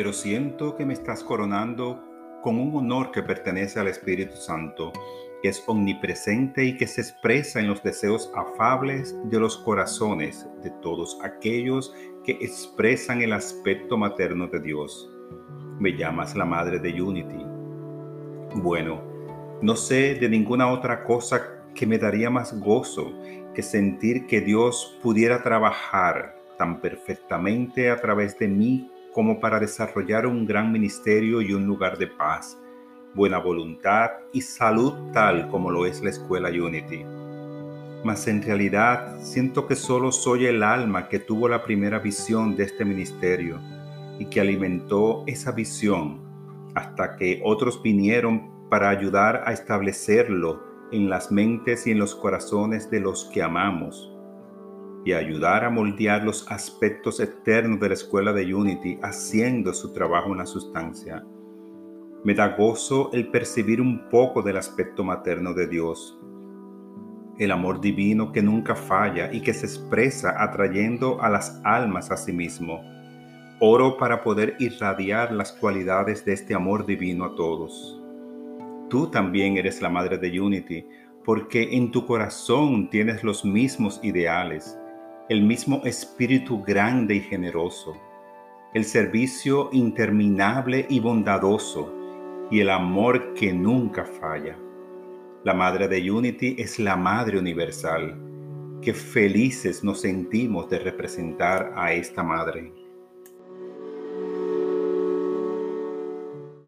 pero siento que me estás coronando con un honor que pertenece al Espíritu Santo, que es omnipresente y que se expresa en los deseos afables de los corazones de todos aquellos que expresan el aspecto materno de Dios. Me llamas la madre de Unity. Bueno, no sé de ninguna otra cosa que me daría más gozo que sentir que Dios pudiera trabajar tan perfectamente a través de mí como para desarrollar un gran ministerio y un lugar de paz, buena voluntad y salud tal como lo es la escuela Unity. Mas en realidad siento que solo soy el alma que tuvo la primera visión de este ministerio y que alimentó esa visión hasta que otros vinieron para ayudar a establecerlo en las mentes y en los corazones de los que amamos y ayudar a moldear los aspectos eternos de la escuela de Unity haciendo su trabajo en la sustancia. Me da gozo el percibir un poco del aspecto materno de Dios, el amor divino que nunca falla y que se expresa atrayendo a las almas a sí mismo. Oro para poder irradiar las cualidades de este amor divino a todos. Tú también eres la madre de Unity, porque en tu corazón tienes los mismos ideales, el mismo espíritu grande y generoso, el servicio interminable y bondadoso y el amor que nunca falla. La Madre de Unity es la Madre Universal. Qué felices nos sentimos de representar a esta Madre.